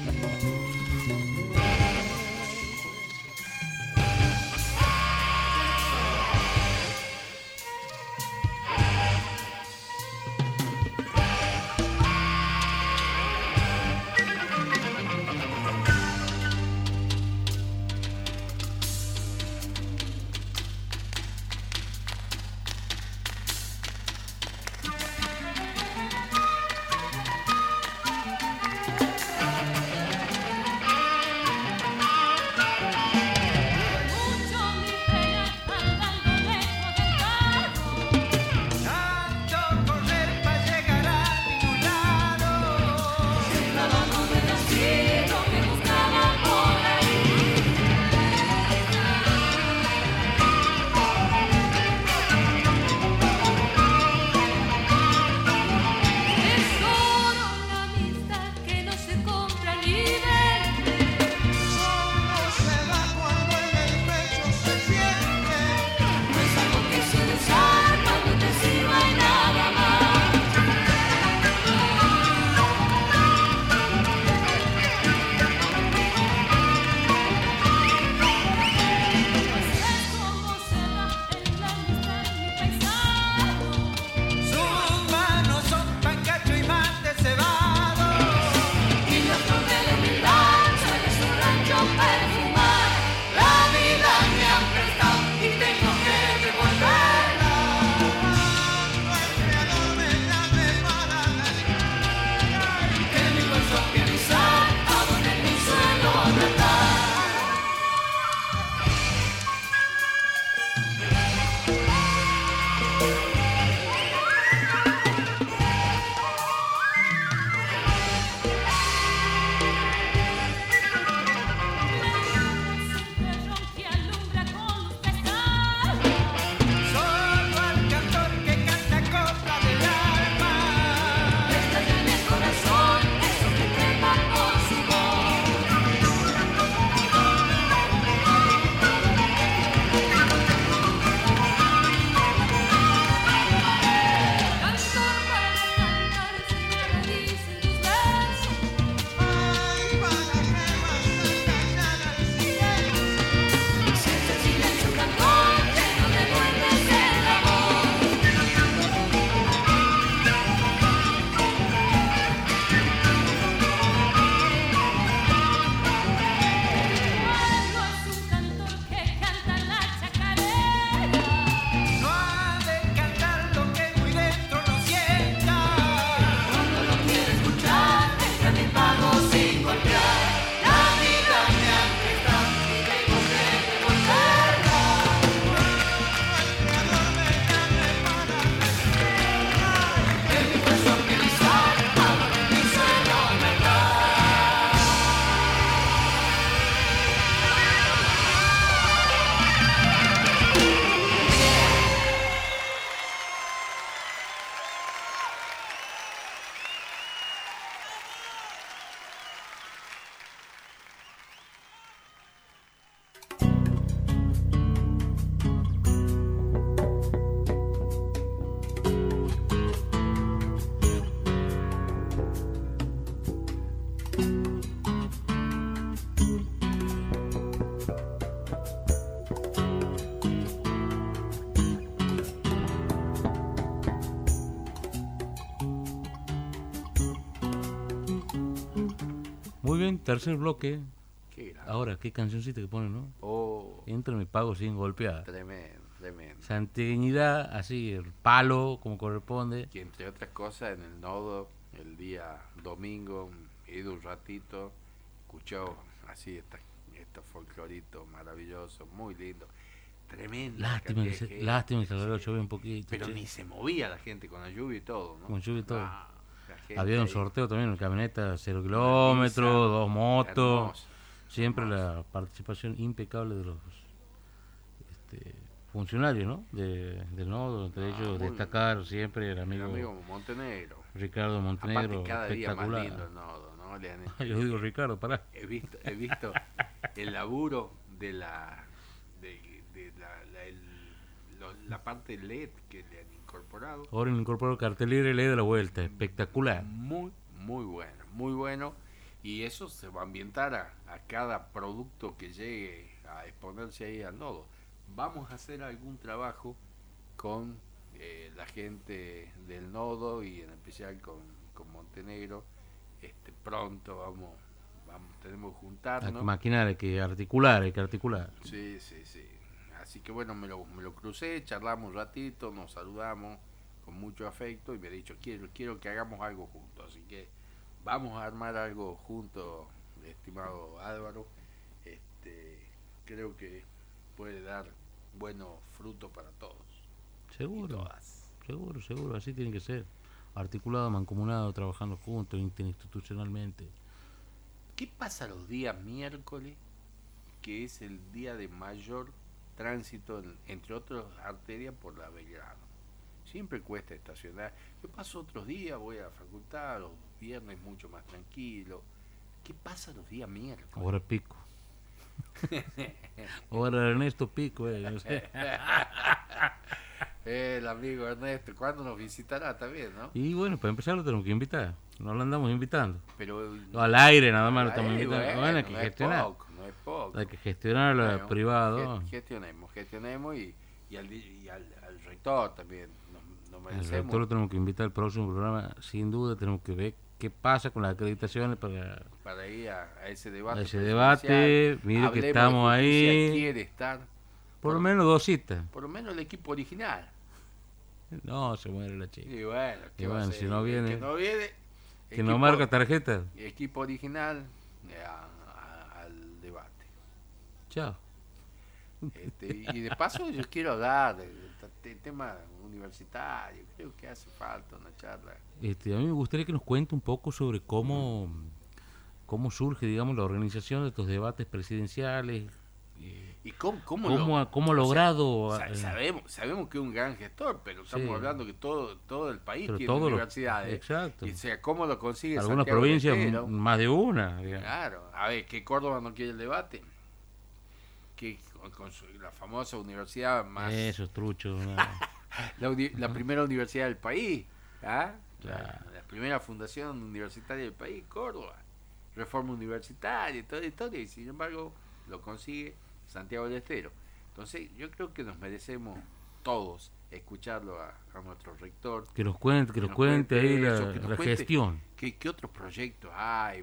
tercer bloque. Qué. Ahora, qué cancioncita que ponen, ¿no? Oh, Entra me pago sin golpear. tremendo, tremendo. Santiaguinidad, así, el palo, como corresponde. Que entre otras cosas en el nodo, el día domingo, he ido un ratito, escuchó así esta- estos folcloritos maravillosos, muy lindos. Tremendo. Lástima que, se, lástima que se agarró llover un poquito. Pero che. ni se movía la gente con la lluvia y todo, ¿no? Con lluvia y todo. Ah, Había un sorteo también en camioneta, cero una kilómetros, dos motos. hermoso. Siempre hermoso. la participación impecable de los este, funcionarios, ¿no? De, del nodo, entre Ah, ellos destacar siempre el El amigo, Montenegro. Ricardo Montenegro, Aparte cada día más espectacular. lindo el nodo, ¿no? Le han- Yo digo Ricardo, pará. he visto, he visto el laburo de la de, de la, la, el- lo- la parte LED que le han incorporado. Ahora incorporó cartelera y le de la vuelta, espectacular. Muy, muy bueno, muy bueno. Y eso se va a ambientar a, a cada producto que llegue a exponerse ahí al nodo. Vamos a hacer algún trabajo con eh, la gente del nodo y en especial con, con Montenegro. Este, pronto vamos, vamos, tenemos que Hay que juntarnos. maquinar, hay que articular, hay que articular. Sí, sí, sí. Así que bueno, me lo, me lo crucé, charlamos un ratito, nos saludamos con mucho afecto y me ha dicho, quiero, quiero que hagamos algo juntos. Así que vamos a armar algo juntos, estimado Álvaro. Este, creo que puede dar buenos frutos para todos. Seguro, seguro, seguro, así tiene que ser. Articulado, mancomunado, trabajando juntos, interinstitucionalmente. ¿Qué pasa los días miércoles, que es el día de mayor tránsito, en- entre otras arterias, por la Belgrano? Siempre cuesta estacionar. Yo paso otros días, voy a la facultad, los viernes mucho más tranquilo. ¿Qué pasa los días miércoles? Ahora pico. Ahora Ernesto Pico, eh, no sé. El amigo Ernesto, ¿cuándo nos visitará también, no? Y bueno, para empezar lo tenemos que invitar. No lo andamos invitando. Pero No, al aire nada más lo estamos invitando. bueno, Bueno, hay que no es gestionar. poco, no es poco. Hay que gestionar lo Bueno, privado. ge- Gestionemos, gestionemos y, y, al, y al, al rector también. Nos, nos El rector lo tenemos que invitar al próximo programa. Sin duda tenemos que ver qué pasa con las acreditaciones para para ir a, a ese debate. a ese debate. Mire que estamos ahí. quiere estar, Por lo menos dos citas. por lo menos el equipo original. No, se muere la chica. Y bueno, ¿qué Y va a bueno, ser? si no viene- Que no viene. Que no marca tarjeta. Equipo original a- a- al debate. Chao. Este, y de paso yo quiero hablar del del tema universitario. Creo que hace falta una charla. Este, a mí me gustaría que nos cuente un poco sobre cómo, cómo surge, digamos, la organización de estos debates presidenciales. eh, ¿Y cómo, cómo, cómo, lo- ha, cómo ha o sea, logrado... eh, sabemos, sabemos que es un gran gestor, pero estamos Sí. hablando que todo, todo el país pero tiene lo- universidades. Exacto. Y o sea, ¿cómo lo consigue Algunas provincias, más de una. digamos. Claro, a ver, que Córdoba no quiere el debate. Que con, su- la famosa universidad más. Esos truchos. ¿no? La, uni- la primera universidad del país. ¿ah? La, primera fundación universitaria del país, Córdoba. Reforma universitaria y toda la historia. Y sin embargo, lo consigue Santiago del Estero. Entonces, yo creo que nos merecemos todos escucharlo a, a nuestro rector. Que nos cuente, que nos nos cuente ahí cuente la, eso, que nos la cuente. gestión. ¿Qué, qué otros proyectos hay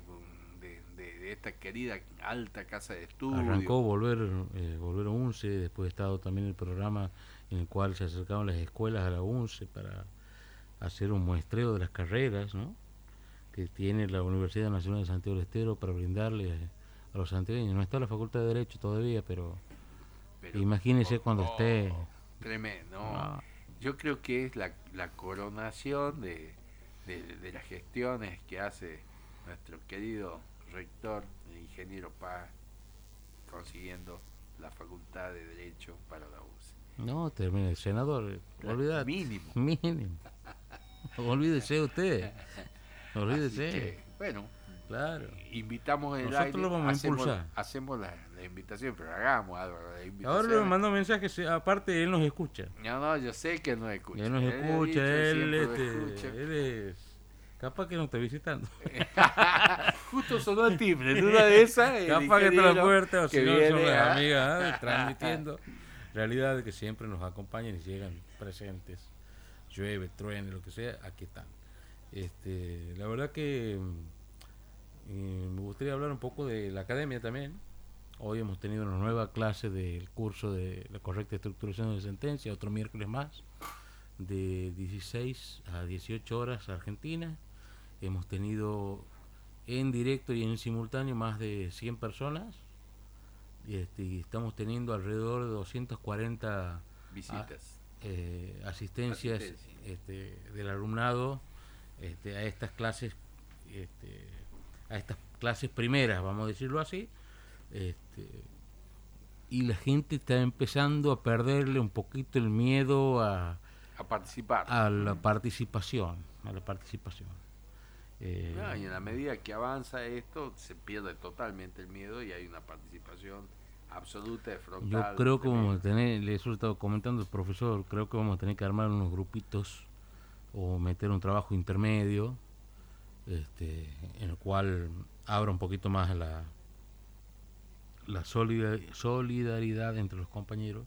de, esta querida alta casa de estudio? Arrancó volver, eh, volver a UNCE, después ha estado también el programa en el cual se acercaron las escuelas a la UNCE para hacer un muestreo de las carreras, ¿no? Que tiene la Universidad Nacional de Santiago del Estero para brindarle a los santiagueños. No está la Facultad de Derecho todavía, pero Pero- imagínese cuando oh, esté. Tremendo. ¿no? Ah, Yo creo que es la, la coronación de, de, de las gestiones que hace nuestro querido rector, el ingeniero Paz, consiguiendo la facultad de Derecho para la UCE. no, termina el senador, olvídate. Mínimo. Mínimo. Olvídese usted. Olvídese. que, bueno, Claro. invitamos el Nosotros aire, lo vamos a impulsar. hacemos la, la invitación, pero hagamos la invitación. Ahora le mando mensajes, aparte él nos escucha. No, no, yo sé que no escucha. Él nos ha escucha, él, siempre lo este, escucha. él es capaz que no está visitando. Justo sonó el timbre, en una de esas. capaz que está la puerta o si no son las amigas transmitiendo realidades que siempre nos acompañan y llegan presentes. Llueve, truene, lo que sea, aquí están. Este, la verdad que Eh, me gustaría hablar un poco de la academia también. Hoy hemos tenido una nueva clase del curso de la correcta estructuración de sentencia, otro miércoles más, de 16 a 18 horas Argentina. Hemos tenido en directo y en simultáneo más de 100 personas. Y, este, y estamos teniendo alrededor de 240 Visitas. eh, asistencias Asistencia. este, del alumnado este, a estas clases este, a estas clases primeras vamos a decirlo así este, y la gente está empezando a perderle un poquito el miedo a, a participar. a la participación a la participación Eh, No, y en la medida que avanza esto, se pierde totalmente el miedo y hay una participación absoluta de frontal. Yo creo que vamos a tener, le he estado comentando al profesor, creo que vamos a tener que armar unos grupitos o meter un trabajo intermedio, este, en el cual abra un poquito más la, la solida- solidaridad entre los compañeros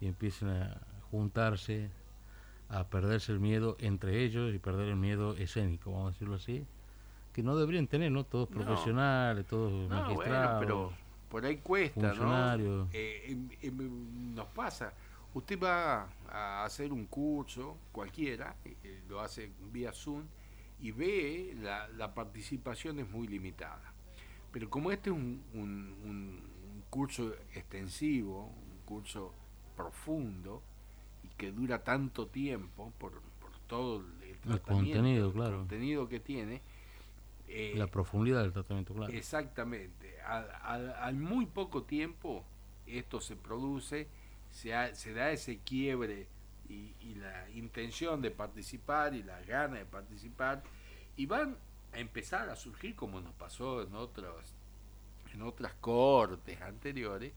y empiecen a juntarse, a perderse el miedo entre ellos y perder el miedo escénico, vamos a decirlo así, que no deberían tener, ¿no? Todos No. profesionales, todos No, bueno, magistrados. pero por ahí cuesta, ¿no? Eh, em- em- nos pasa. Usted va a hacer un curso, cualquiera, eh, eh, lo hace vía Zoom, y ve la, la participación es muy limitada. Pero como este es un, un- un- curso extensivo, un curso profundo, que dura tanto tiempo por, por todo el, El contenido, el claro. contenido que tiene, eh, La profundidad del tratamiento, claro. Exactamente. Al, al- al muy poco tiempo esto se produce, se, ha- se da ese quiebre y, y la intención de participar y la gana de participar y van a empezar a surgir como nos pasó en otros en otras cortes anteriores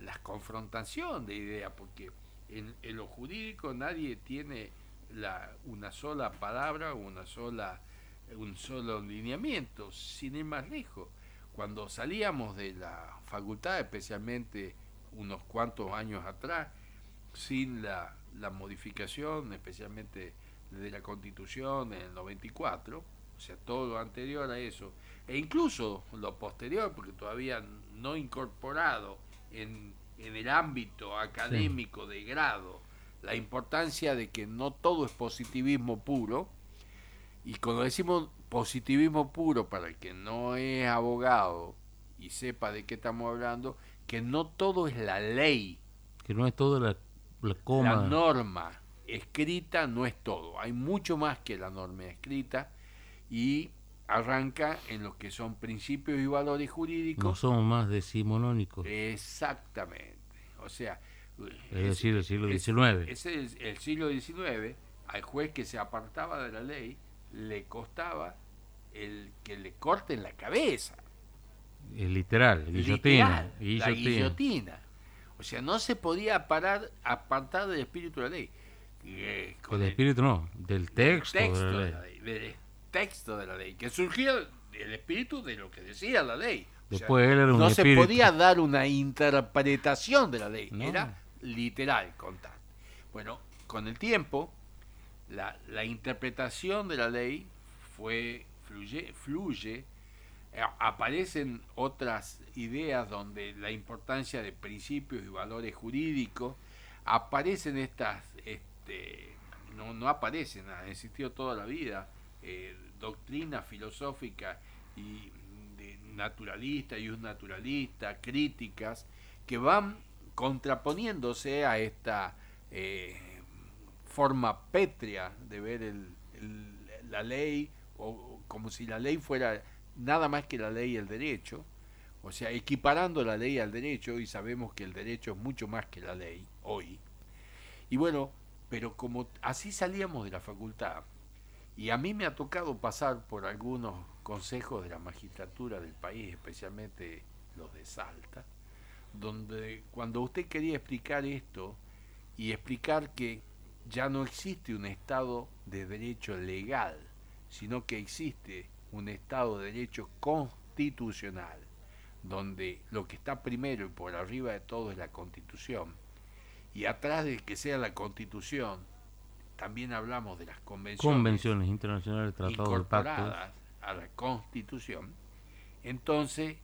la confrontación de ideas porque en, en lo jurídico nadie tiene la, una sola palabra una sola un solo lineamiento, sin ir más lejos. Cuando salíamos de la facultad, especialmente unos cuantos años atrás, sin la, la modificación, especialmente de la constitución en el 94, o sea, todo lo anterior a eso, e incluso lo posterior, porque todavía no incorporado en, en el ámbito académico de grado, la importancia de que no todo es positivismo puro, y cuando decimos positivismo puro para el que no es abogado y sepa de qué estamos hablando, que no todo es la ley, Que no es toda la, la coma. la norma escrita no es todo, hay mucho más que la norma escrita y arranca en lo que son principios y valores no jurídicos. somos más decimonónicos. Exactamente, o sea, es decir, el siglo XIX. ese es el siglo XIX, al juez que se apartaba de la ley le costaba el que le corten la cabeza. Es literal, guillotina. Literal, la guillotina. guillotina. O sea, no se podía parar, apartar del espíritu de la ley. Eh, con el espíritu no, del texto, texto de la de ley. la ley, del texto de la ley, que surgía del espíritu de lo que decía la ley. O sea, Después él era un no espíritu. se podía dar una interpretación de la ley, No. era literal contar. Bueno, con el tiempo, la, la interpretación de la ley fue fluye, fluye eh, aparecen otras ideas donde la importancia de principios y valores jurídicos, aparecen estas, este, no, no aparecen, han existido toda la vida, eh, doctrinas filosóficas y de naturalista y un naturalista, críticas, que van contraponiéndose a esta eh, forma pétrea de ver la ley, o como si la ley fuera nada más que la ley y el derecho, o sea, equiparando la ley al derecho, y sabemos que el derecho es mucho más que la ley hoy. Y bueno, pero como así salíamos de la facultad, y a mí me ha tocado pasar por algunos consejos de la magistratura del país, especialmente los de Salta, donde cuando usted quería explicar esto y explicar que ya no existe un Estado de derecho legal, sino que existe un Estado de derecho constitucional, donde lo que está primero y por arriba de todo es la Constitución, y atrás de que sea la Constitución, también hablamos de las convenciones Convenciones internacionales, tratados de pactos. a la Constitución, entonces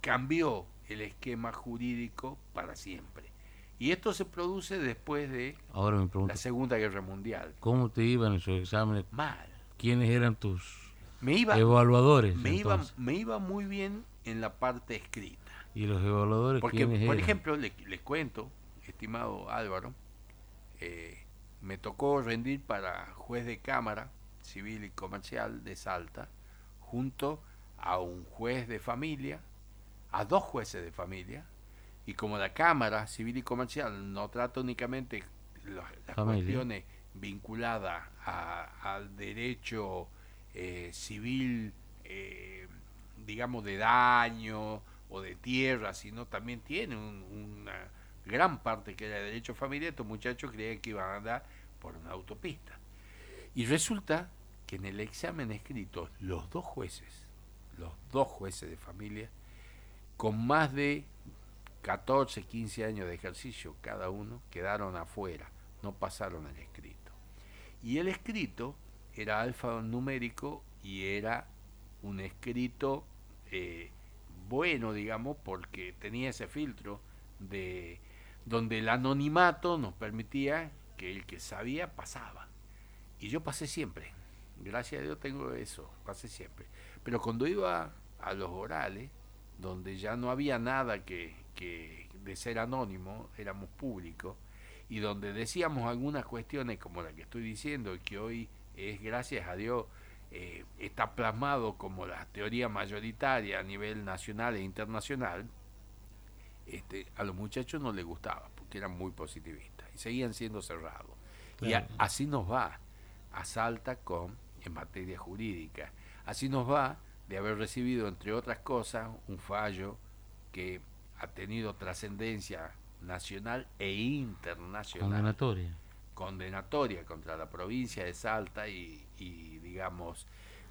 cambió el esquema jurídico para siempre. Y esto se produce después de Ahora me pregunto, la Segunda Guerra Mundial. ¿cómo te iban esos exámenes? Mal. ¿Quiénes eran tus Me iba, evaluadores? me iba, entonces? me iba muy bien en la parte escrita. ¿Y los evaluadores Porque, por eran? ejemplo, le- les cuento, estimado Álvaro, eh, me tocó rendir para juez de cámara civil y comercial de Salta, junto a un juez de familia, a dos jueces de familia, y como la Cámara Civil y Comercial no trata únicamente las cuestiones vinculadas a- al derecho eh, civil, eh, digamos, de daño o de tierra, sino también tiene un- una gran parte que era de derecho familiar, estos muchachos creían que iban a andar por una autopista. Y resulta que en el examen escrito, los dos jueces, los dos jueces de familia, con más de 14, 15 años de ejercicio cada uno, quedaron afuera, no pasaron el escrito. Y el escrito era alfanumérico y era un escrito eh, bueno, digamos, porque tenía ese filtro de donde el anonimato nos permitía que el que sabía pasaba. Y yo pasé siempre. Gracias a Dios tengo eso, pasé siempre. Pero cuando iba a los orales, donde ya no había nada que, de ser anónimo, éramos públicos, y donde decíamos algunas cuestiones como la que estoy diciendo, que hoy es, gracias a Dios, eh, está plasmado como la teoría mayoritaria a nivel nacional e internacional, este, a los muchachos no les gustaba, porque eran muy positivistas, y seguían siendo cerrados. Y a- así nos va a Salta con en materia jurídica. Así nos va de haber recibido, entre otras cosas, un fallo que ha tenido trascendencia nacional e internacional Condenatoria. condenatoria contra la provincia de Salta y, y, digamos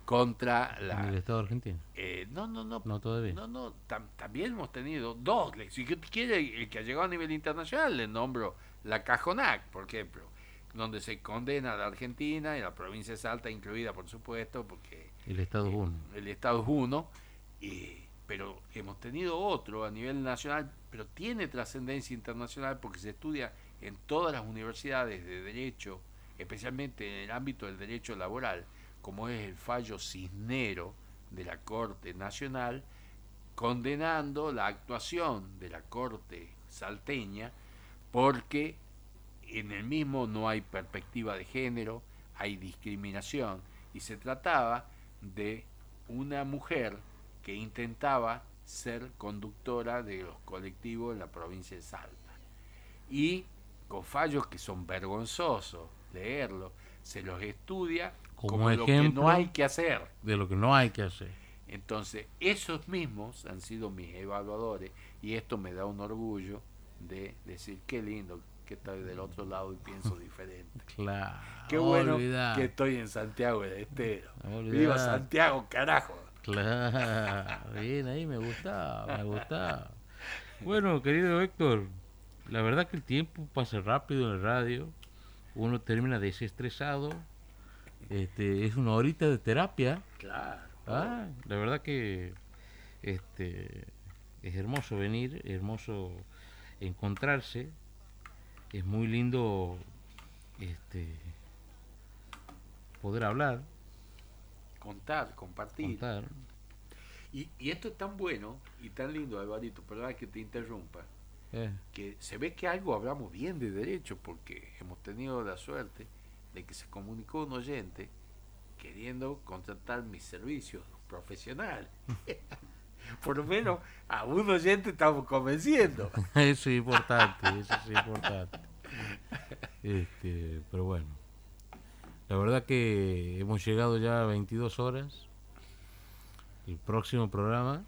contra En el la Estado argentino. eh, no no no No todavía. no no tam- también hemos tenido dos si quiere el que ha llegado a nivel internacional le nombro la Cajonac por ejemplo donde se condena a la Argentina y la provincia de Salta incluida por supuesto porque El Estado es uno. el Estado es uno, y- pero hemos tenido otro a nivel nacional, pero tiene trascendencia internacional porque se estudia en todas las universidades de derecho, especialmente en el ámbito del derecho laboral, como es el fallo cisnero de la Corte Nacional, condenando la actuación de la Corte salteña porque en el mismo no hay perspectiva de género, hay discriminación y se trataba de una mujer que intentaba ser conductora de los colectivos en la provincia de Salta. Y con fallos que son vergonzosos leerlos, se los estudia Como como, lo que ejemplo. no hay que hacer. De lo que no hay que hacer. Entonces, esos mismos han sido mis evaluadores y esto me da un orgullo de decir, qué lindo que estoy del otro lado y pienso diferente. Claro. Qué bueno que estoy en Santiago del Estero. Viva Santiago, carajo. Claro, bien, ahí me gustaba, me gustaba. Bueno, querido Héctor, la verdad que el tiempo pasa rápido en el radio, uno termina desestresado, este, es una horita de terapia, Claro. ah, la verdad que este, es hermoso venir, es hermoso encontrarse, es muy lindo este, poder hablar, Contar, compartir. contar. Y, y esto es tan bueno y tan lindo, Alvarito, perdón que te interrumpa, eh. que se ve que algo hablamos bien de derecho porque hemos tenido la suerte de que se comunicó un oyente queriendo contratar mis servicios profesionales. Por lo menos a un oyente estamos convenciendo. Eso es importante, eso es importante. Este, pero bueno. La verdad que hemos llegado ya a 22 horas. El próximo programa,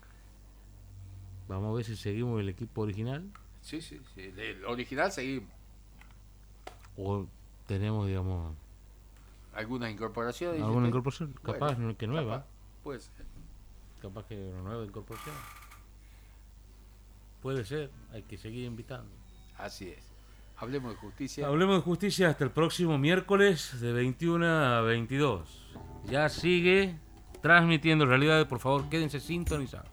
vamos a ver si seguimos el equipo original Sí, sí, sí. Del original seguimos. o tenemos, digamos, Algunas incorporaciones. alguna incorporación, capaz que nueva, capaz, Pues capaz que una nueva incorporación. Puede ser, hay que seguir invitando. así es. Hablemos de justicia. Hablemos de justicia hasta el próximo miércoles de 21 a 22. Ya sigue transmitiendo realidades. Por favor, quédense sintonizados.